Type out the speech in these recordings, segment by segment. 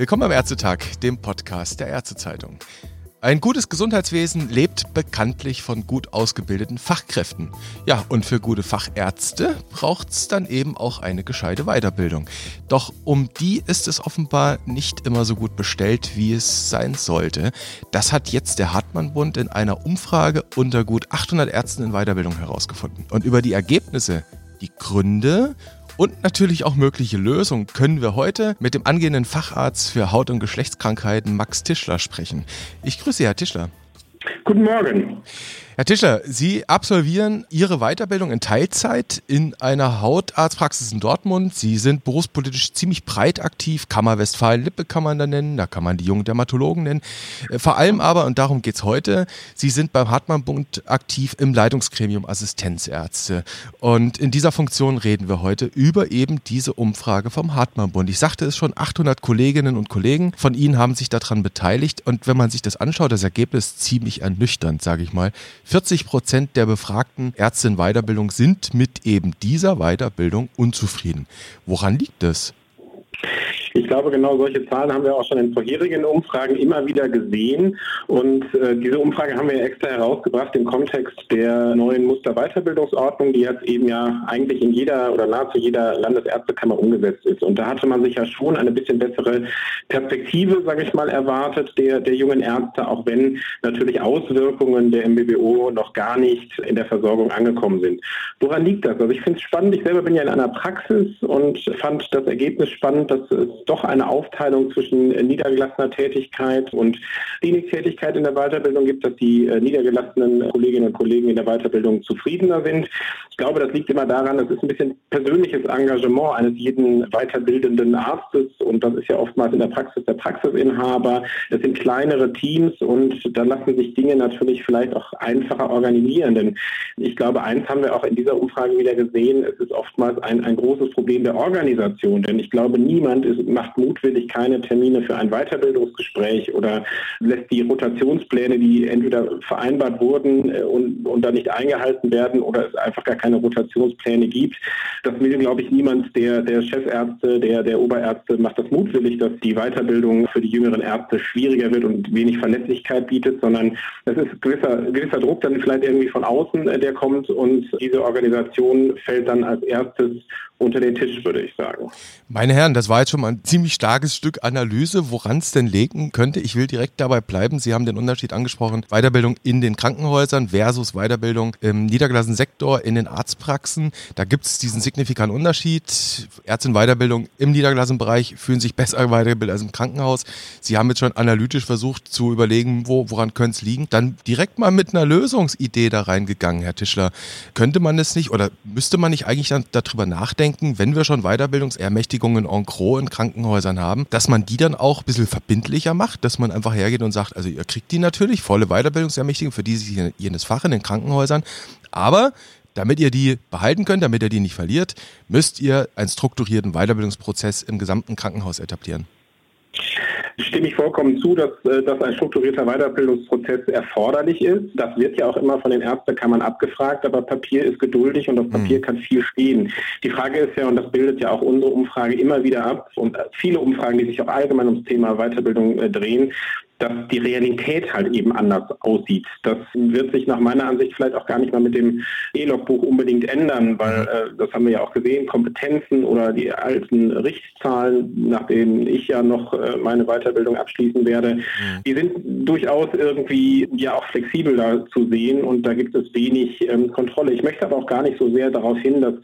Willkommen am Ärztetag, dem Podcast der Ärztezeitung. Ein gutes Gesundheitswesen lebt bekanntlich von gut ausgebildeten Fachkräften. Ja, und für gute Fachärzte braucht es dann eben auch eine gescheite Weiterbildung. Doch um die ist es offenbar nicht immer so gut bestellt, wie es sein sollte. Das hat jetzt der Hartmann-Bund in einer Umfrage unter gut 800 Ärzten in Weiterbildung herausgefunden. Und über die Ergebnisse, die Gründe und natürlich auch mögliche Lösungen können wir heute mit dem angehenden Facharzt für Haut- und Geschlechtskrankheiten Max Tischler sprechen. Ich grüße Sie, Herr Tischler. Guten Morgen. Herr Tischler, Sie absolvieren Ihre Weiterbildung in Teilzeit in einer Hautarztpraxis in Dortmund. Sie sind berufspolitisch ziemlich breit aktiv. Kammer Westfalen-Lippe kann man da nennen, da kann man die jungen Dermatologen nennen. Äh, vor allem aber, und darum geht es heute, Sie sind beim Hartmann-Bund aktiv im Leitungsgremium Assistenzärzte. Und in dieser Funktion reden wir heute über eben diese Umfrage vom Hartmann-Bund. Ich sagte es schon, 800 Kolleginnen und Kollegen von Ihnen haben sich daran beteiligt. Und wenn man sich das anschaut, das Ergebnis ziemlich ernüchternd, sage ich mal. 40 Prozent der befragten Ärzte in Weiterbildung sind mit eben dieser Weiterbildung unzufrieden. Woran liegt das? Ich glaube, genau solche Zahlen haben wir auch schon in vorherigen Umfragen immer wieder gesehen. Und äh, diese Umfrage haben wir extra herausgebracht im Kontext der neuen Musterweiterbildungsordnung, die jetzt eben ja eigentlich in jeder oder nahezu jeder Landesärztekammer umgesetzt ist. Und da hatte man sich ja schon eine bisschen bessere Perspektive, sage ich mal, erwartet der, der jungen Ärzte, auch wenn natürlich Auswirkungen der MBBO noch gar nicht in der Versorgung angekommen sind. Woran liegt das? Also ich finde es spannend. Ich selber bin ja in einer Praxis und fand das Ergebnis spannend, dass es doch eine Aufteilung zwischen äh, niedergelassener Tätigkeit und Kliniktätigkeit in der Weiterbildung gibt, dass die äh, niedergelassenen Kolleginnen und Kollegen in der Weiterbildung zufriedener sind. Ich glaube, das liegt immer daran, das ist ein bisschen persönliches Engagement eines jeden weiterbildenden Arztes und das ist ja oftmals in der Praxis der Praxisinhaber. Es sind kleinere Teams und da lassen sich Dinge natürlich vielleicht auch einfacher organisieren. Denn ich glaube, eins haben wir auch in dieser Umfrage wieder gesehen, es ist oftmals ein, ein großes Problem der Organisation. Denn ich glaube, niemand ist macht mutwillig keine Termine für ein Weiterbildungsgespräch oder lässt die Rotationspläne, die entweder vereinbart wurden äh, und, und dann nicht eingehalten werden oder es einfach gar keine Rotationspläne gibt. Das will, glaube ich, niemand der, der Chefärzte, der, der Oberärzte macht das mutwillig, dass die Weiterbildung für die jüngeren Ärzte schwieriger wird und wenig Verlässlichkeit bietet, sondern es ist gewisser, gewisser Druck dann vielleicht irgendwie von außen, äh, der kommt und diese Organisation fällt dann als erstes unter den Tisch, würde ich sagen. Meine Herren, das war jetzt schon mal ein ziemlich starkes Stück Analyse, woran es denn legen könnte. Ich will direkt dabei bleiben. Sie haben den Unterschied angesprochen. Weiterbildung in den Krankenhäusern versus Weiterbildung im niedergelassenen Sektor in den Arztpraxen. Da gibt es diesen signifikanten Unterschied. Ärzte in Weiterbildung im niedergelassenen Bereich fühlen sich besser weitergebildet als im Krankenhaus. Sie haben jetzt schon analytisch versucht zu überlegen, wo, woran könnte es liegen. Dann direkt mal mit einer Lösungsidee da reingegangen, Herr Tischler. Könnte man es nicht oder müsste man nicht eigentlich dann darüber nachdenken, denken, wenn wir schon Weiterbildungsermächtigungen en gros in Krankenhäusern haben, dass man die dann auch ein bisschen verbindlicher macht, dass man einfach hergeht und sagt, also ihr kriegt die natürlich, volle Weiterbildungsermächtigung für dieses jenes Fach in den Krankenhäusern, aber damit ihr die behalten könnt, damit ihr die nicht verliert, müsst ihr einen strukturierten Weiterbildungsprozess im gesamten Krankenhaus etablieren stimme ich vollkommen zu, dass, äh, dass ein strukturierter Weiterbildungsprozess erforderlich ist. Das wird ja auch immer von den Ärztekammern abgefragt, aber Papier ist geduldig und auf mhm. Papier kann viel stehen. Die Frage ist ja, und das bildet ja auch unsere Umfrage immer wieder ab und viele Umfragen, die sich auch allgemein ums Thema Weiterbildung äh, drehen, dass die Realität halt eben anders aussieht. Das wird sich nach meiner Ansicht vielleicht auch gar nicht mal mit dem E-Logbuch unbedingt ändern, weil äh, das haben wir ja auch gesehen, Kompetenzen oder die alten Richtzahlen, nach denen ich ja noch äh, meine Weiterbildung abschließen werde, mhm. die sind durchaus irgendwie ja auch flexibel da zu sehen und da gibt es wenig ähm, Kontrolle. Ich möchte aber auch gar nicht so sehr darauf hin, dass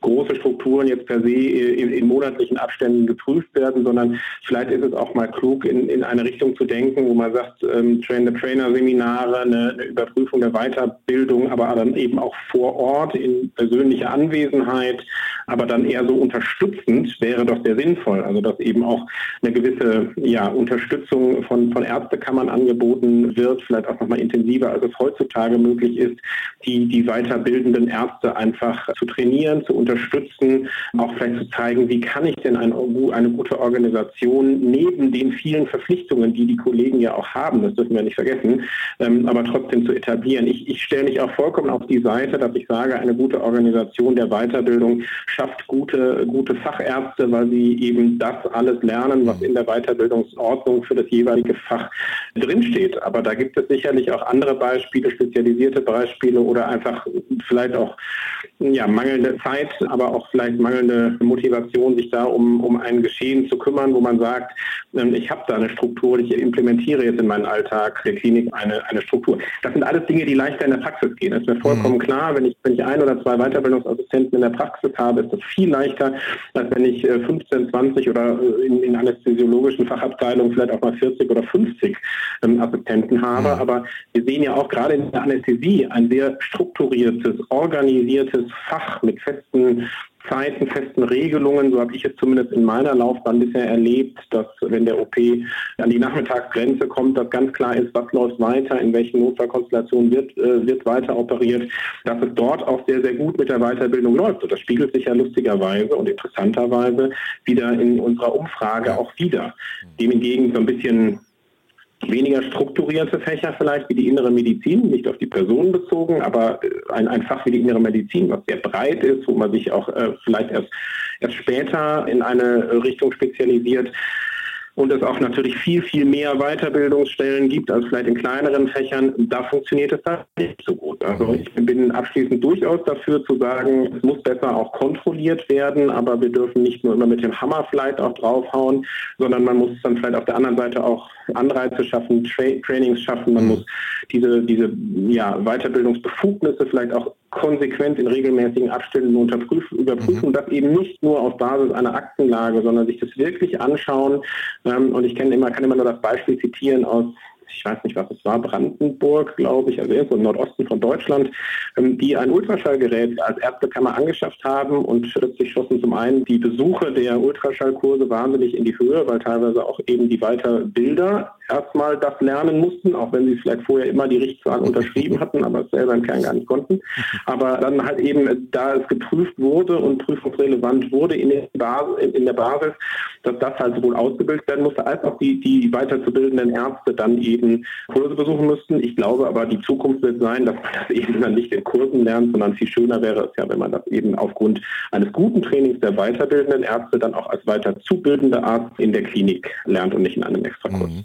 große Strukturen jetzt per se in, in monatlichen Abständen geprüft werden, sondern vielleicht ist es auch mal klug, in, in eine Richtung zu denken, wo man sagt, ähm, Train-the-Trainer-Seminare, eine, eine, Überprüfung der Weiterbildung, aber dann eben auch vor Ort in persönlicher Anwesenheit, aber dann eher so unterstützend wäre doch sehr sinnvoll. Also dass eben auch eine gewisse ja, Unterstützung von, von Ärztekammern angeboten wird, vielleicht auch nochmal intensiver, als es heutzutage möglich ist, die, die weiterbildenden Ärzte einfach zu trainieren, zu unterstützen, auch vielleicht zu zeigen, wie kann ich denn eine, eine gute Organisation neben den vielen Verpflichtungen, die die Kollegen ja auch haben, das dürfen wir nicht vergessen, ähm, aber trotzdem zu etablieren. Ich, ich stelle mich auch vollkommen auf die Seite, dass ich sage, eine gute Organisation der Weiterbildung schafft gute, gute Fachärzte, weil sie eben das alles lernen, was in der Weiterbildungsordnung für das jeweilige Fach drinsteht. Aber da gibt es sicherlich auch andere Beispiele, spezialisierte Beispiele oder einfach vielleicht auch ja, mangelnde Zeit, aber auch vielleicht mangelnde Motivation, sich da um, um ein Geschehen zu kümmern, wo man sagt, ähm, ich habe da eine Struktur, ich implementiere jetzt in meinen Alltag der Klinik eine, eine Struktur. Das sind alles Dinge, die leichter in der Praxis gehen. Das ist mir vollkommen mhm. klar. Wenn ich, wenn ich ein oder zwei Weiterbildungsassistenten in der Praxis habe, ist das viel leichter, als wenn ich 15, äh, 20 oder äh, in, in anästhesiologischen Fachabteilungen vielleicht auch mal 40 oder 50 ähm, Assistenten habe. Mhm. Aber wir sehen ja auch gerade in der Anästhesie ein sehr strukturiertes, organisiertes Fach mit festen Zeiten, festen Regelungen. So habe ich es zumindest in meiner Laufbahn bisher erlebt, dass wenn der OP an die Nachmittagsgrenze kommt, dass ganz klar ist, was läuft weiter, in welchen Notfallkonstellationen wird, äh, wird weiter operiert, dass es dort auch sehr, sehr gut mit der Weiterbildung läuft. Und das spiegelt sich ja lustigerweise und interessanterweise wieder in unserer Umfrage auch wieder. Dem hingegen so ein bisschen weniger strukturierte Fächer vielleicht wie die innere Medizin, nicht auf die Person bezogen, aber äh, ein, ein Fach wie die innere Medizin, was sehr breit ist, wo man sich auch äh, vielleicht erst, erst später in eine Richtung spezialisiert und es auch natürlich viel, viel mehr Weiterbildungsstellen gibt als vielleicht in kleineren Fächern, da funktioniert es dann nicht so gut. Also ich bin abschließend durchaus dafür zu sagen, es muss besser auch kontrolliert werden, aber wir dürfen nicht nur immer mit dem Hammer vielleicht auch draufhauen, sondern man muss dann vielleicht auf der anderen Seite auch Anreize schaffen, Tra Trainings schaffen, man mhm. muss diese, diese ja, Weiterbildungsbefugnisse vielleicht auch konsequent in regelmäßigen Abständen unterprüfen, überprüfen, mhm. das eben nicht nur auf Basis einer Aktenlage, sondern sich das wirklich anschauen. Ähm, und ich kenne immer, kann immer nur das Beispiel zitieren aus ich weiß nicht, was es war, Brandenburg, glaube ich, also irgendwo im Nordosten von Deutschland, ähm, die ein Ultraschallgerät als Ärztekammer angeschafft haben und plötzlich schossen zum einen die Besuche der Ultraschallkurse wahnsinnig in die Höhe, weil teilweise auch eben die Weiterbilder erstmal das lernen mussten, auch wenn sie vielleicht vorher immer die Richtzahl unterschrieben hatten, aber es selber im Kern gar nicht konnten. Aber dann halt eben, da es geprüft wurde und prüfungsrelevant wurde in der Basis, in der Basis dass das halt sowohl ausgebildet werden musste, als auch die, die weiterzubildenden Ärzte dann eben Kurse besuchen müssten. Ich glaube aber, die Zukunft wird sein, dass man das eben dann nicht in Kursen lernt, sondern viel schöner wäre es ja, wenn man das eben aufgrund eines guten Trainings der weiterbildenden Ärzte dann auch als weiterzubildender Arzt in der Klinik lernt und nicht in einem Extrakurs. Mhm.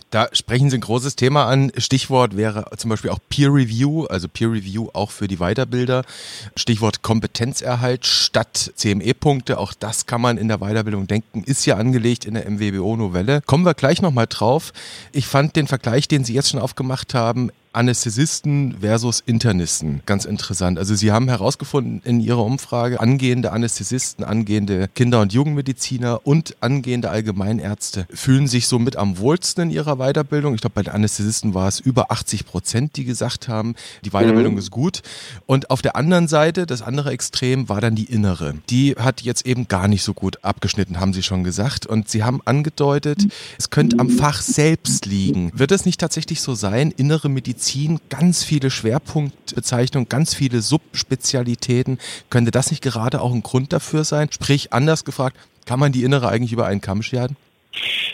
Da sprechen Sie ein großes Thema an. Stichwort wäre zum Beispiel auch Peer Review, also Peer Review auch für die Weiterbilder. Stichwort Kompetenzerhalt statt CME-Punkte. Auch das kann man in der Weiterbildung denken, ist ja angelegt in der MWBO-Novelle. Kommen wir gleich nochmal drauf. Ich fand den Vergleich, den Sie jetzt schon aufgemacht haben, Anästhesisten versus Internisten. Ganz interessant. Also Sie haben herausgefunden in Ihrer Umfrage, angehende Anästhesisten, angehende Kinder- und Jugendmediziner und angehende Allgemeinärzte fühlen sich somit am wohlsten in ihrer Weiterbildung. Ich glaube, bei den Anästhesisten war es über 80 Prozent, die gesagt haben, die Weiterbildung mhm. ist gut. Und auf der anderen Seite, das andere Extrem, war dann die innere. Die hat jetzt eben gar nicht so gut abgeschnitten, haben Sie schon gesagt. Und Sie haben angedeutet, es könnte am Fach selbst liegen. Wird es nicht tatsächlich so sein, innere Medizin ganz viele Schwerpunktbezeichnungen, ganz viele Subspezialitäten. Könnte das nicht gerade auch ein Grund dafür sein? Sprich, anders gefragt, kann man die Innere eigentlich über einen Kamm scheren?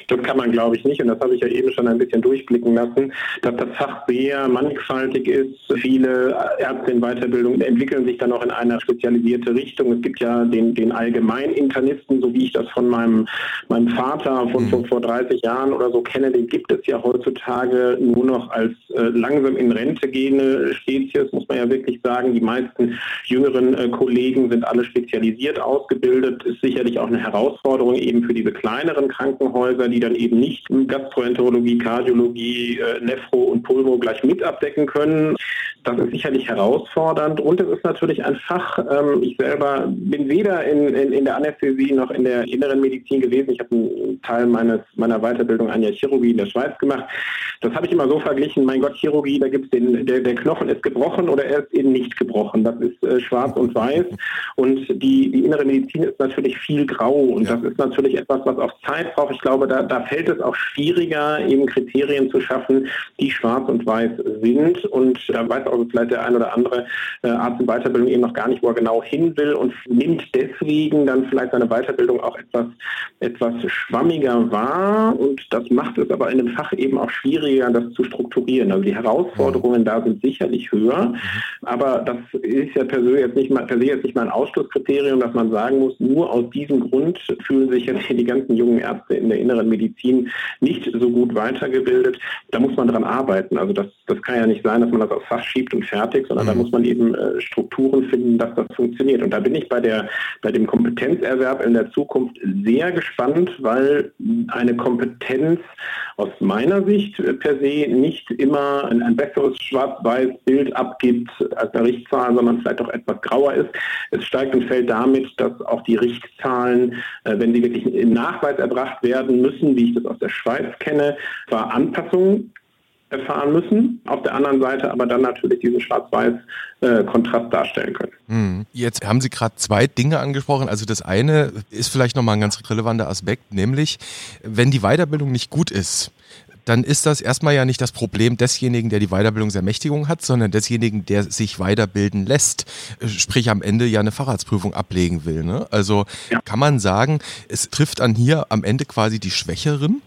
Das kann man, glaube ich, nicht. Und das habe ich ja eben schon ein bisschen durchblicken lassen, dass das Fach sehr mannigfaltig ist. Viele Ärzte in Weiterbildung entwickeln sich dann auch in eine spezialisierte Richtung. Es gibt ja den, den Allgemeininternisten, so wie ich das von meinem, meinem Vater von, von mhm. vor 30 Jahren oder so kenne, den gibt es ja heutzutage nur noch als äh, langsam in Rente gehende Spezies, muss man ja wirklich sagen. Die meisten jüngeren äh, Kollegen sind alle spezialisiert ausgebildet. Ist sicherlich auch eine Herausforderung eben für diese kleineren Krankenhäuser, die die dann eben nicht Gastroenterologie, Kardiologie, äh, Nephro und Pulmo gleich mit abdecken können. Das ist sicherlich herausfordernd und es ist natürlich ein Fach. Ähm, ich selber bin weder in, in, in, der Anästhesie noch in der inneren Medizin gewesen. Ich habe einen Teil meines, meiner Weiterbildung an der Chirurgie in der Schweiz gemacht. Das habe ich immer so verglichen, mein Gott, Chirurgie, da gibt es den, der, der Knochen ist gebrochen oder er ist eben nicht gebrochen. Das ist äh, schwarz und weiß. Und die, die innere Medizin ist natürlich viel grau. Und ja. das ist natürlich etwas, was auch Zeit braucht. Ich glaube, da, da fällt es auch schwieriger, eben Kriterien zu schaffen, die schwarz und weiß sind. Und da weiß auch vielleicht der ein oder andere äh, Arzt in Weiterbildung eben noch gar nicht, wo er genau hin will und nimmt deswegen dann vielleicht seine Weiterbildung auch etwas, etwas schwammiger wahr. Und das macht es aber in dem Fach eben auch schwieriger, das zu strukturieren. Also die Herausforderungen da sind sicherlich höher, aber das ist ja per se jetzt nicht mal, per se jetzt nicht mal ein Ausschlusskriterium, dass man sagen muss, nur aus diesem Grund fühlen sich jetzt hier die ganzen jungen Ärzte in der inneren Medizin nicht so gut weitergebildet. Da muss man dran arbeiten. Also das, das kann ja nicht sein, dass man das aufs Fach schiebt und fertig, sondern mhm. da muss man eben äh, Strukturen finden, dass das funktioniert. Und da bin ich bei der, bei dem Kompetenzerwerb in der Zukunft sehr gespannt, weil eine Kompetenz aus meiner Sicht per se nicht immer ein, ein besseres schwarz-weiß Bild abgibt als eine Richtzahl, sondern vielleicht auch etwas grauer ist. Es steigt und fällt damit, dass auch die Richtzahlen, äh, wenn sie wirklich im Nachweis erbracht werden müssen, wie ich das aus der Schweiz kenne, zwar Anpassungen erfahren müssen, auf der anderen Seite aber dann natürlich diesen Schwarz-Weiß-Kontrast äh, darstellen können. Hm. Jetzt haben Sie gerade zwei Dinge angesprochen. Also das eine ist vielleicht nochmal ein ganz relevanter Aspekt, nämlich wenn die Weiterbildung nicht gut ist, dann ist das erstmal ja nicht das Problem desjenigen, der die Weiterbildungsermächtigung hat, sondern desjenigen, der sich weiterbilden lässt, sprich am Ende ja eine Facharztprüfung ablegen will. Ne? Also ja. kann man sagen, es trifft an hier am Ende quasi die Schwächeren?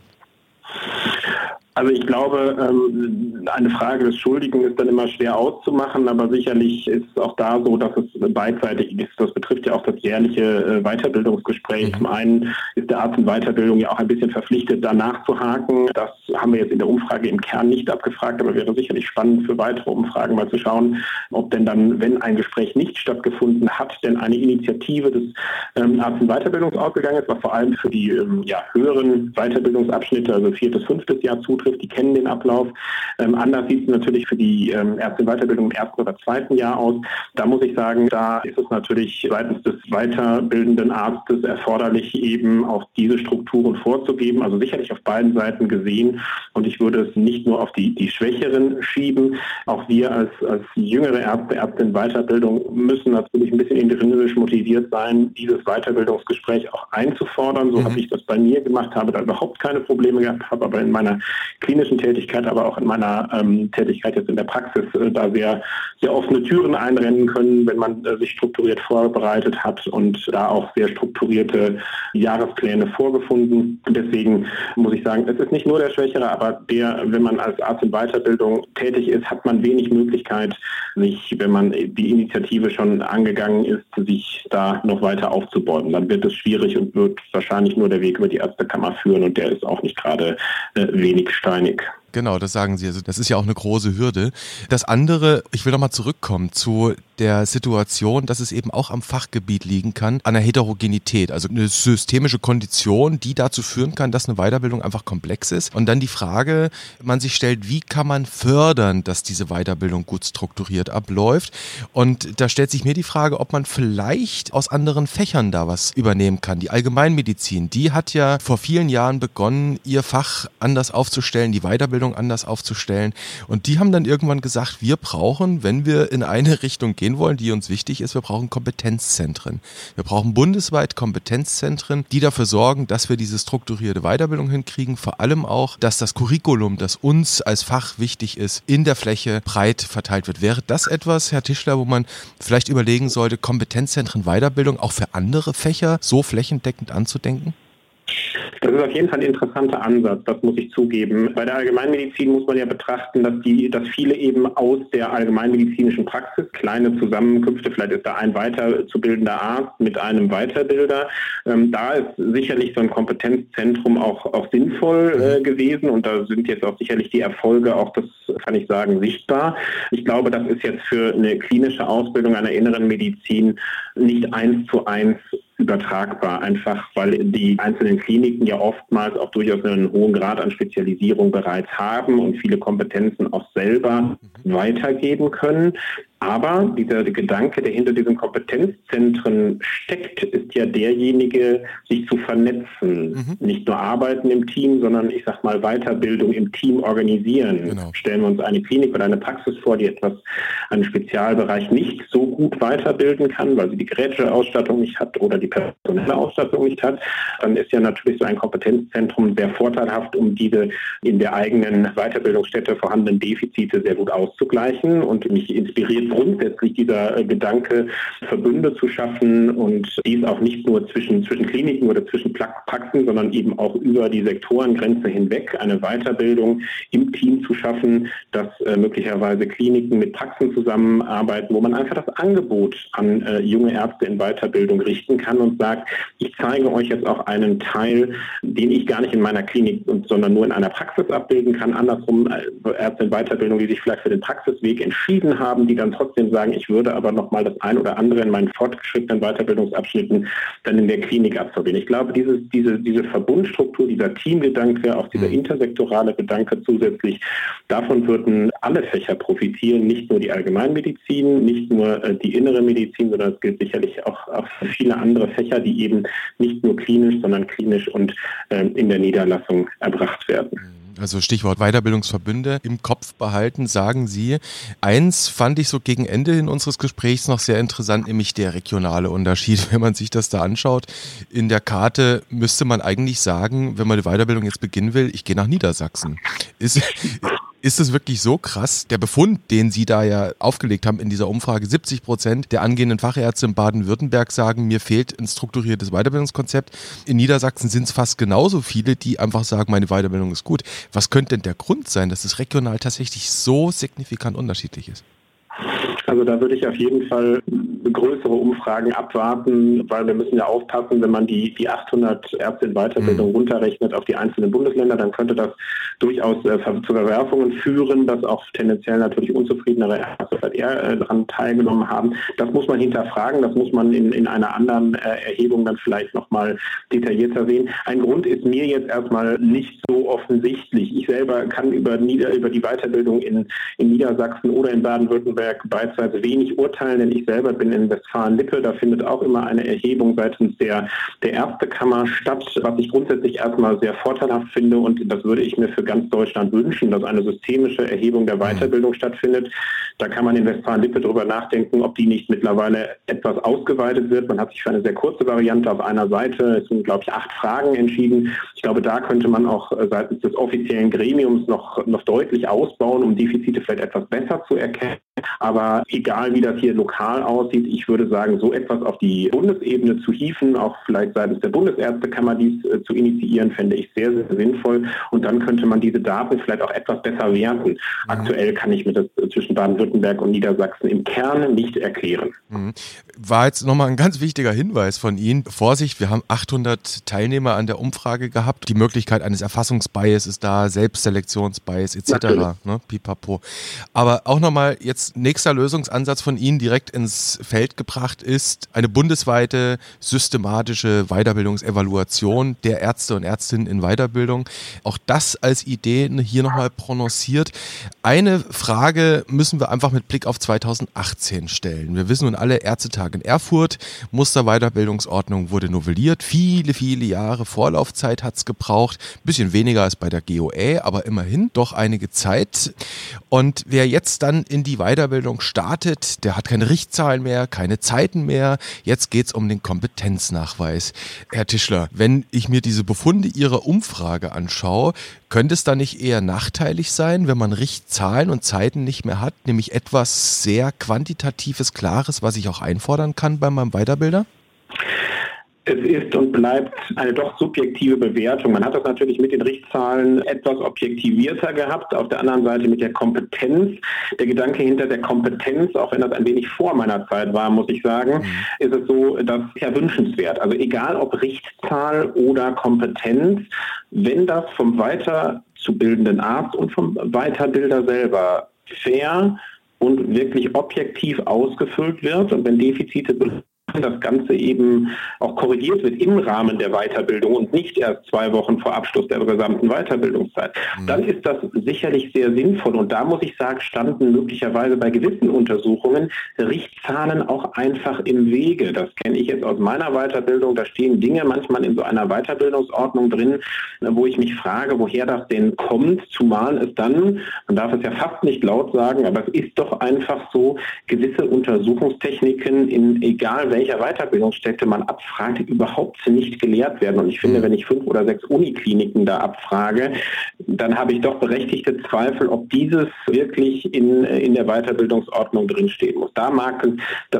Also ich glaube, ähm, eine Frage des Schuldigen ist dann immer schwer auszumachen, aber sicherlich ist es auch da so, dass es beidseitig ist. Das betrifft ja auch das jährliche äh, Weiterbildungsgespräch. Mhm. Zum einen ist der Arzt in Weiterbildung ja auch ein bisschen verpflichtet, danach zu haken. Das haben wir jetzt in der Umfrage im Kern nicht abgefragt, aber wäre sicherlich spannend für weitere Umfragen mal zu schauen, ob denn dann, wenn ein Gespräch nicht stattgefunden hat, denn eine Initiative des ähm, Arzt in Weiterbildungsort gegangen ist, was vor allem für die ähm, ja, höheren Weiterbildungsabschnitte, also viertes, fünftes Jahr zutrifft betrifft, die kennen den Ablauf. Ähm, anders sieht es natürlich für die ähm, Ärzte in Weiterbildung im ersten oder zweiten Jahr aus. Da muss ich sagen, da ist es natürlich seitens des weiterbildenden Arztes erforderlich, eben auch diese Strukturen vorzugeben. Also sicherlich auf beiden Seiten gesehen. Und ich würde es nicht nur auf die, die Schwächeren schieben. Auch wir als, als jüngere Ärzte, Ärzte in Weiterbildung müssen natürlich ein bisschen intrinsisch motiviert sein, dieses Weiterbildungsgespräch auch einzufordern. So mhm. habe ich das bei mir gemacht, habe da überhaupt keine Probleme gehabt, habe aber in meiner klinischen Tätigkeit, aber auch in meiner ähm, Tätigkeit jetzt in der Praxis äh, da sehr, sehr offene Türen einrennen können, wenn man äh, sich strukturiert vorbereitet hat und da auch sehr strukturierte Jahrespläne vorgefunden. Und deswegen muss ich sagen, es ist nicht nur der Schwächere, aber der, wenn man als Arzt in Weiterbildung tätig ist, hat man wenig Möglichkeit, sich, wenn man die Initiative schon angegangen ist, sich da noch weiter aufzubauen. Dann wird es schwierig und wird wahrscheinlich nur der Weg über die Ärztekammer führen und der ist auch nicht gerade äh, wenig čajnik. Genau, das sagen Sie. Also das ist ja auch eine große Hürde. Das andere, ich will nochmal zurückkommen zu der Situation, dass es eben auch am Fachgebiet liegen kann, an der Heterogenität, also eine systemische Kondition, die dazu führen kann, dass eine Weiterbildung einfach komplex ist. Und dann die Frage, man sich stellt, wie kann man fördern, dass diese Weiterbildung gut strukturiert abläuft? Und da stellt sich mir die Frage, ob man vielleicht aus anderen Fächern da was übernehmen kann. Die Allgemeinmedizin, die hat ja vor vielen Jahren begonnen, ihr Fach anders aufzustellen, die Weiterbildung Ausbildung anders aufzustellen. Und die haben dann irgendwann gesagt, wir brauchen, wenn wir in eine Richtung gehen wollen, die uns wichtig ist, wir brauchen Kompetenzzentren. Wir brauchen bundesweit Kompetenzzentren, die dafür sorgen, dass wir diese strukturierte Weiterbildung hinkriegen. Vor allem auch, dass das Curriculum, das uns als Fach wichtig ist, in der Fläche breit verteilt wird. Wäre das etwas, Herr Tischler, wo man vielleicht überlegen sollte, Kompetenzzentren Weiterbildung auch für andere Fächer so flächendeckend anzudenken? Das ist auf jeden Fall ein interessanter Ansatz, das muss ich zugeben. Bei der Allgemeinmedizin muss man ja betrachten, dass, die, dass viele eben aus der allgemeinmedizinischen Praxis, kleine Zusammenkünfte, vielleicht ist da ein weiterzubildender Arzt mit einem Weiterbilder, ähm, da ist sicherlich so ein Kompetenzzentrum auch, auch sinnvoll äh, gewesen und da sind jetzt auch sicherlich die Erfolge, auch das kann ich sagen, sichtbar. Ich glaube, das ist jetzt für eine klinische Ausbildung einer inneren Medizin nicht eins zu eins übertragbar, einfach weil die einzelnen Kliniken ja oftmals auch durchaus einen hohen Grad an Spezialisierung bereits haben und viele Kompetenzen auch selber mhm. weitergeben können. Aber dieser Gedanke, der hinter diesen Kompetenzzentren steckt, ist ja derjenige, sich zu vernetzen. Mhm. Nicht nur arbeiten im Team, sondern ich sag mal Weiterbildung im Team organisieren. Genau. Stellen wir uns eine Klinik oder eine Praxis vor, die etwas, einen Spezialbereich nicht so gut weiterbilden kann, weil sie die gerätische Ausstattung nicht hat oder die personelle Ausstattung nicht hat, dann ist ja natürlich so ein Kompetenzzentrum sehr vorteilhaft, um diese in der eigenen Weiterbildungsstätte vorhandenen Defizite sehr gut auszugleichen und mich inspiriert grundsätzlich dieser äh, Gedanke, Verbünde zu schaffen und dies auch nicht nur zwischen, zwischen Kliniken oder zwischen Praxen, sondern eben auch über die Sektorengrenze hinweg eine Weiterbildung im Team zu schaffen, dass äh, möglicherweise Kliniken mit Praxen zusammenarbeiten, wo man einfach das Angebot an äh, junge Ärzte in Weiterbildung richten kann und sagt, ich zeige euch jetzt auch einen Teil, den ich gar nicht in meiner Klinik, sondern nur in einer Praxis abbilden kann. Andersrum Ärzte in Weiterbildung, die sich vielleicht für den Praxisweg entschieden haben, die dann trotzdem sagen, ich würde aber noch mal das ein oder andere in meinen fortgeschrittenen Weiterbildungsabschnitten dann in der Klinik absolvieren. Ich glaube, dieses, diese, diese Verbundstruktur, dieser Teamgedanke, auch dieser mhm. intersektorale Gedanke zusätzlich, davon würden alle Fächer profitieren, nicht nur die Allgemeinmedizin, nicht nur äh, die innere Medizin, sondern es gilt sicherlich auch, auch für viele andere Fächer, die eben nicht nur klinisch, sondern klinisch und äh, in der Niederlassung erbracht werden. Also Stichwort Weiterbildungsverbünde, im Kopf behalten, sagen Sie. Eins fand ich so gegen Ende in unseres Gesprächs noch sehr interessant, nämlich der regionale Unterschied. Wenn man sich das da anschaut, in der Karte müsste man eigentlich sagen, wenn man die Weiterbildung jetzt beginnen will, ich gehe nach Niedersachsen. Ist, ist es wirklich so krass? Der Befund, den Sie da ja aufgelegt haben in dieser Umfrage, 70 Prozent der angehenden Fachärzte in Baden-Württemberg sagen, mir fehlt ein strukturiertes Weiterbildungskonzept. In Niedersachsen sind es fast genauso viele, die einfach sagen, meine Weiterbildung ist gut. Was könnte denn der Grund sein, dass es regional tatsächlich so signifikant unterschiedlich ist? Also da würde ich auf jeden Fall größere Umfragen abwarten, weil wir müssen ja aufpassen, wenn man die, die 800 Ärzte in Weiterbildung mhm. runterrechnet auf die einzelnen Bundesländer, dann könnte das durchaus äh, zu Verwerfungen führen, dass auch tendenziell natürlich unzufriedenere Ärzte vielleicht eher äh, daran teilgenommen haben. Das muss man hinterfragen, das muss man in, in einer anderen äh, Erhebung dann vielleicht nochmal detaillierter sehen. Ein Grund ist mir jetzt erstmal nicht offensichtlich. Ich selber kann über, Nieder über die Weiterbildung in, in Niedersachsen oder in Baden-Württemberg beispielsweise wenig urteilen, denn ich selber bin in Westfalen-Lippe. Da findet auch immer eine Erhebung seitens der, der Ärztekammer statt, was ich grundsätzlich erstmal sehr vorteilhaft finde und das würde ich mir für ganz Deutschland wünschen, dass eine systemische Erhebung der Weiterbildung stattfindet. Da kann man in Westfalen-Lippe darüber nachdenken, ob die nicht mittlerweile etwas ausgeweitet wird. Man hat sich für eine sehr kurze Variante auf einer Seite, es sind glaube ich acht Fragen entschieden. Ich glaube, da könnte man auch seitens des offiziellen Gremiums noch, noch deutlich ausbauen, um Defizite vielleicht etwas besser zu erkennen. Aber egal wie das hier lokal aussieht, ich würde sagen, so etwas auf die Bundesebene zu hieven, auch vielleicht seitens der Bundesärztekammer dies äh, zu initiieren, fände ich sehr, sehr sinnvoll. Und dann könnte man diese Daten vielleicht auch etwas besser werten. Mhm. Aktuell kann ich mir das zwischen Baden-Württemberg und Niedersachsen im Kern nicht erklären. Mhm. War jetzt nochmal ein ganz wichtiger Hinweis von Ihnen. Vorsicht, wir haben 800 Teilnehmer an der Umfrage gehabt. Die Möglichkeit eines Erfassungsbias ist da, Selbstselektionsbias etc. Ne? Pipapo. Aber auch nochmal jetzt nächster Lösungsansatz von Ihnen direkt ins Feld gebracht ist eine bundesweite systematische Weiterbildungsevaluation der Ärzte und Ärztinnen in Weiterbildung. Auch das als Idee hier nochmal prononciert. Eine Frage müssen wir einfach mit Blick auf 2018 stellen. Wir wissen nun alle, Ärztetag in Erfurt, Musterweiterbildungsordnung wurde novelliert. Viele, viele Jahre Vorlaufzeit hat es gebraucht. Bisschen weniger als bei der GOE, aber immerhin doch einige Zeit. Und wer jetzt dann in die Weiterbildung startet, der hat keine Richtzahlen mehr, keine Zeiten mehr. Jetzt geht es um den Kompetenznachweis. Herr Tischler, wenn ich mir diese Befunde Ihrer Umfrage anschaue, könnte es da nicht eher nachteilig sein, wenn man Richtzahlen und Zeiten nicht mehr hat, nämlich etwas sehr quantitatives, Klares, was ich auch einfordern kann bei meinem Weiterbilder? Es ist und bleibt eine doch subjektive Bewertung. Man hat das natürlich mit den Richtzahlen etwas objektivierter gehabt. Auf der anderen Seite mit der Kompetenz. Der Gedanke hinter der Kompetenz, auch wenn das ein wenig vor meiner Zeit war, muss ich sagen, mhm. ist es so, dass ja wünschenswert. Also egal ob Richtzahl oder Kompetenz, wenn das vom weiterzubildenden Arzt und vom Weiterbilder selber fair und wirklich objektiv ausgefüllt wird und wenn Defizite das Ganze eben auch korrigiert wird im Rahmen der Weiterbildung und nicht erst zwei Wochen vor Abschluss der gesamten Weiterbildungszeit, mhm. dann ist das sicherlich sehr sinnvoll. Und da muss ich sagen, standen möglicherweise bei gewissen Untersuchungen Richtzahlen auch einfach im Wege. Das kenne ich jetzt aus meiner Weiterbildung. Da stehen Dinge manchmal in so einer Weiterbildungsordnung drin, wo ich mich frage, woher das denn kommt, zumal es dann, man darf es ja fast nicht laut sagen, aber es ist doch einfach so, gewisse Untersuchungstechniken in egal welcher Weiterbildungsstätte man abfragt, überhaupt nicht gelehrt werden. Und ich finde, mhm. wenn ich fünf oder sechs Unikliniken da abfrage, dann habe ich doch berechtigte Zweifel, ob dieses wirklich in, in der Weiterbildungsordnung drinstehen muss. Da mag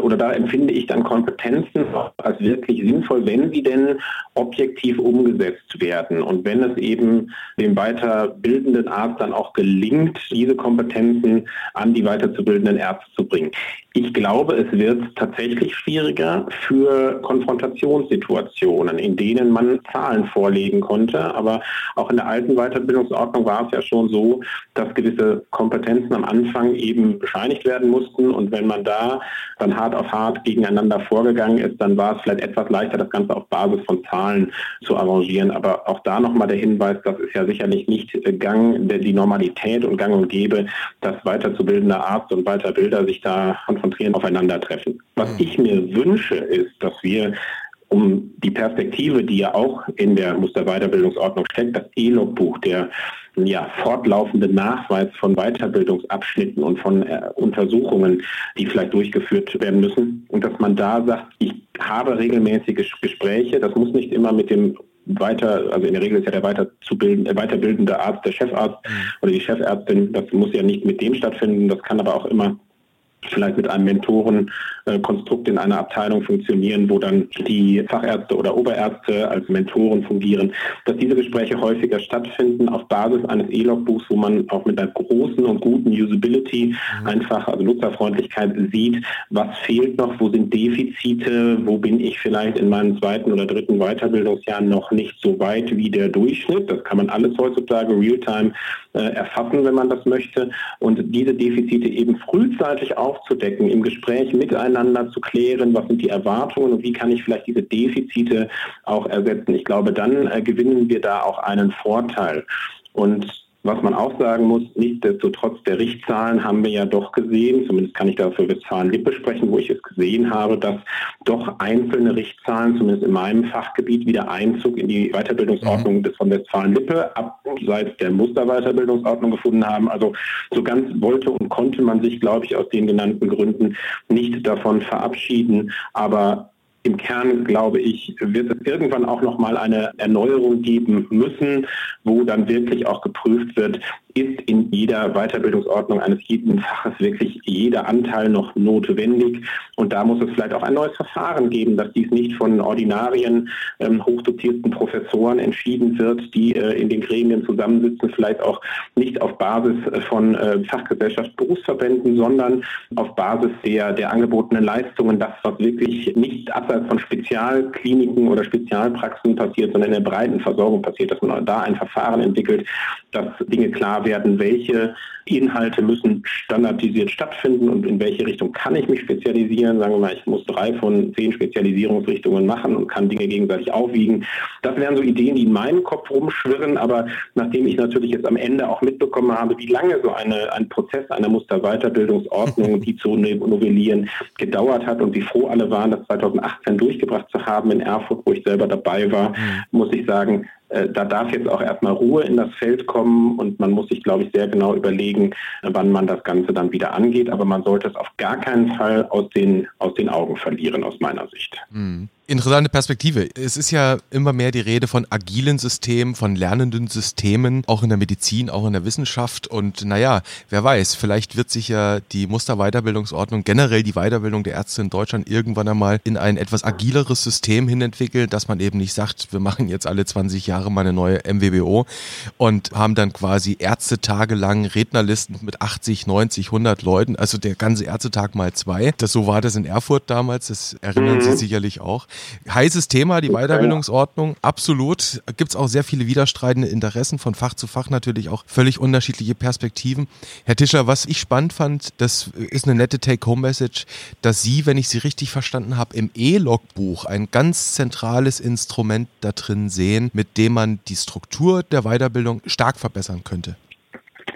oder da empfinde ich dann Kompetenzen als wirklich sinnvoll, wenn sie denn objektiv umgesetzt werden und wenn es eben dem weiterbildenden Arzt dann auch gelingt, diese Kompetenzen an die weiterzubildenden Ärzte zu bringen. Ich glaube, es wird tatsächlich schwieriger für Konfrontationssituationen, in denen man Zahlen vorlegen konnte. Aber auch in der alten Weiterbildungsordnung war es ja schon so, dass gewisse Kompetenzen am Anfang eben bescheinigt werden mussten. Und wenn man da dann hart auf hart gegeneinander vorgegangen ist, dann war es vielleicht etwas leichter, das Ganze auf Basis von Zahlen zu arrangieren. Aber auch da nochmal der Hinweis, das ist ja sicherlich nicht Gang, die Normalität und Gang und Gäbe, dass weiterzubildende Arzt und Weiterbilder sich da konzentrieren, aufeinandertreffen. Was mhm. ich mir wünsche, ist, dass wir um die Perspektive, die ja auch in der Musterweiterbildungsordnung steckt, das E-Logbuch, der ja, fortlaufende Nachweis von Weiterbildungsabschnitten und von äh, Untersuchungen, die vielleicht durchgeführt werden müssen. Und dass man da sagt, ich habe regelmäßige Gespräche, das muss nicht immer mit dem weiter, also in der Regel ist ja der weiterzubilden, äh, weiterbildende Arzt der Chefarzt mhm. oder die Chefärztin, das muss ja nicht mit dem stattfinden, das kann aber auch immer vielleicht mit einem Mentorenkonstrukt in einer Abteilung funktionieren, wo dann die Fachärzte oder Oberärzte als Mentoren fungieren, dass diese Gespräche häufiger stattfinden auf Basis eines E-Logbuchs, wo man auch mit einer großen und guten Usability mhm. einfach, also Nutzerfreundlichkeit sieht, was fehlt noch, wo sind Defizite, wo bin ich vielleicht in meinem zweiten oder dritten Weiterbildungsjahr noch nicht so weit wie der Durchschnitt. Das kann man alles heutzutage real-time erfassen, wenn man das möchte. Und diese Defizite eben frühzeitig aufzudecken, im Gespräch miteinander zu klären, was sind die Erwartungen und wie kann ich vielleicht diese Defizite auch ersetzen. Ich glaube, dann äh, gewinnen wir da auch einen Vorteil. Und was man auch sagen muss, nichtsdestotrotz der Richtzahlen haben wir ja doch gesehen, zumindest kann ich da für Westfalen-Lippe sprechen, wo ich es gesehen habe, dass doch einzelne Richtzahlen, zumindest in meinem Fachgebiet, wieder Einzug in die Weiterbildungsordnung mhm. des von Westfalen-Lippe abseits der Musterweiterbildungsordnung gefunden haben. Also so ganz wollte und konnte man sich, glaube ich, aus den genannten Gründen nicht davon verabschieden. Aber im Kern, glaube ich, wird es irgendwann auch noch mal eine Erneuerung geben müssen, wo dann wirklich auch geprüft wird, ist in jeder Weiterbildungsordnung eines jeden Faches wirklich jeder Anteil noch notwendig. Und da muss es vielleicht auch ein neues Verfahren geben, dass dies nicht von ordinarien, ähm, hochdotierten Professoren entschieden wird, die äh, in den Gremien zusammensitzen, vielleicht auch nicht auf Basis von äh, Fachgesellschaft, Berufsverbänden, sondern auf Basis der, der angebotenen Leistungen, das, was wirklich nicht abseits von Spezialkliniken oder Spezialpraxen passiert, sondern in der breiten Versorgung passiert, dass man da ein Verfahren entwickelt, dass Dinge klar werden, welche Inhalte müssen standardisiert stattfinden und in welche Richtung kann ich mich spezialisieren. Sagen wir mal, ich muss drei von zehn Spezialisierungsrichtungen machen und kann Dinge gegenseitig aufwiegen. Das wären so Ideen, die in meinem Kopf rumschwirren, aber nachdem ich natürlich jetzt am Ende auch mitbekommen habe, wie lange so eine, ein Prozess einer Musterweiterbildungsordnung, die zu novellieren, gedauert hat und wie froh alle waren, das 2018 durchgebracht zu haben in Erfurt, wo ich selber dabei war, mhm. muss ich sagen, da darf jetzt auch erstmal Ruhe in das Feld kommen und man muss sich, glaube ich, sehr genau überlegen, wann man das Ganze dann wieder angeht. Aber man sollte es auf gar keinen Fall aus den, aus den Augen verlieren, aus meiner Sicht. Mhm. Interessante Perspektive. Es ist ja immer mehr die Rede von agilen Systemen, von lernenden Systemen, auch in der Medizin, auch in der Wissenschaft. Und naja, wer weiß, vielleicht wird sich ja die Musterweiterbildungsordnung, generell die Weiterbildung der Ärzte in Deutschland irgendwann einmal in ein etwas agileres System hin entwickeln, dass man eben nicht sagt, wir machen jetzt alle 20 Jahre mal eine neue MWBO und haben dann quasi Ärztetage lang Rednerlisten mit 80, 90, 100 Leuten, also der ganze Ärztetag mal zwei. Das, so war das in Erfurt damals, das erinnern mhm. Sie sicherlich auch. Heißes Thema, die Weiterbildungsordnung, absolut. Gibt es auch sehr viele widerstreitende Interessen, von Fach zu Fach natürlich auch völlig unterschiedliche Perspektiven. Herr Tischler, was ich spannend fand, das ist eine nette Take-Home-Message, dass Sie, wenn ich Sie richtig verstanden habe, im E-Logbuch ein ganz zentrales Instrument da drin sehen, mit dem man die Struktur der Weiterbildung stark verbessern könnte.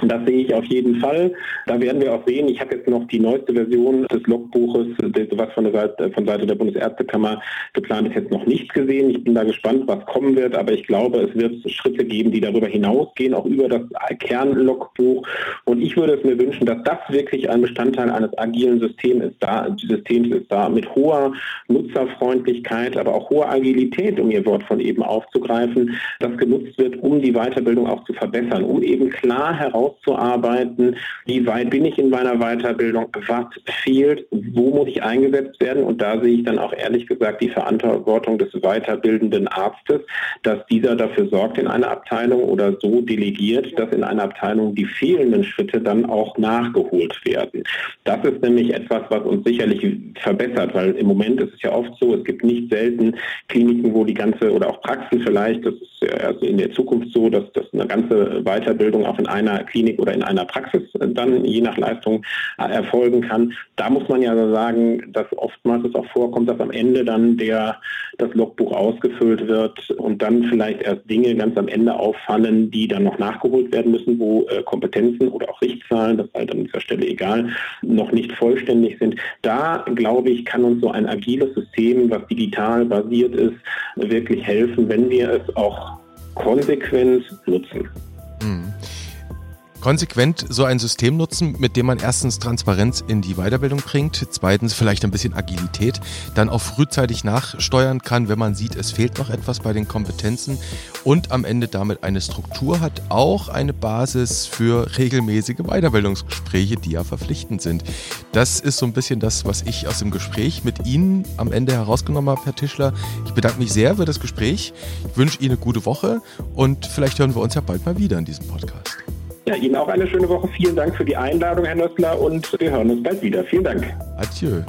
Das sehe ich auf jeden Fall. Da werden wir auch sehen, ich habe jetzt noch die neueste Version des Logbuches, was von der Seite, von Seite der Bundesärztekammer geplant ist, jetzt noch nicht gesehen. Ich bin da gespannt, was kommen wird, aber ich glaube, es wird Schritte geben, die darüber hinausgehen, auch über das Kernlogbuch. Und ich würde es mir wünschen, dass das wirklich ein Bestandteil eines agilen Systems ist, da, Systems ist da mit hoher Nutzerfreundlichkeit, aber auch hoher Agilität, um Ihr Wort von eben aufzugreifen, das genutzt wird, um die Weiterbildung auch zu verbessern, um eben klar heraus auszuarbeiten, wie weit bin ich in meiner Weiterbildung, was fehlt, wo muss ich eingesetzt werden. Und da sehe ich dann auch ehrlich gesagt die Verantwortung des weiterbildenden Arztes, dass dieser dafür sorgt in einer Abteilung oder so delegiert, dass in einer Abteilung die fehlenden Schritte dann auch nachgeholt werden. Das ist nämlich etwas, was uns sicherlich verbessert, weil im Moment ist es ja oft so, es gibt nicht selten Kliniken, wo die ganze oder auch Praxen vielleicht, das ist ja also in der Zukunft so, dass, dass eine ganze Weiterbildung auch in einer Klinik oder in einer Praxis dann je nach Leistung äh, erfolgen kann. Da muss man ja sagen, dass oftmals es auch vorkommt, dass am Ende dann der, das Logbuch ausgefüllt wird und dann vielleicht erst Dinge ganz am Ende auffallen, die dann noch nachgeholt werden müssen, wo äh, Kompetenzen oder auch Richtzahlen, das ist halt an dieser Stelle egal, noch nicht vollständig sind. Da, glaube ich, kann uns so ein agiles System, was digital basiert ist, wirklich helfen, wenn wir es auch konsequent nutzen. Konsequent so ein System nutzen, mit dem man erstens Transparenz in die Weiterbildung bringt, zweitens vielleicht ein bisschen Agilität, dann auch frühzeitig nachsteuern kann, wenn man sieht, es fehlt noch etwas bei den Kompetenzen und am Ende damit eine Struktur hat, auch eine Basis für regelmäßige Weiterbildungsgespräche, die ja verpflichtend sind. Das ist so ein bisschen das, was ich aus dem Gespräch mit Ihnen am Ende herausgenommen habe, Herr Tischler. Ich bedanke mich sehr für das Gespräch. Ich wünsche Ihnen eine gute Woche und vielleicht hören wir uns ja bald mal wieder in diesem Podcast. Ja, Ihnen auch eine schöne Woche. Vielen Dank für die Einladung, Herr Nössler, und wir hören uns bald wieder. Vielen Dank. Adieu.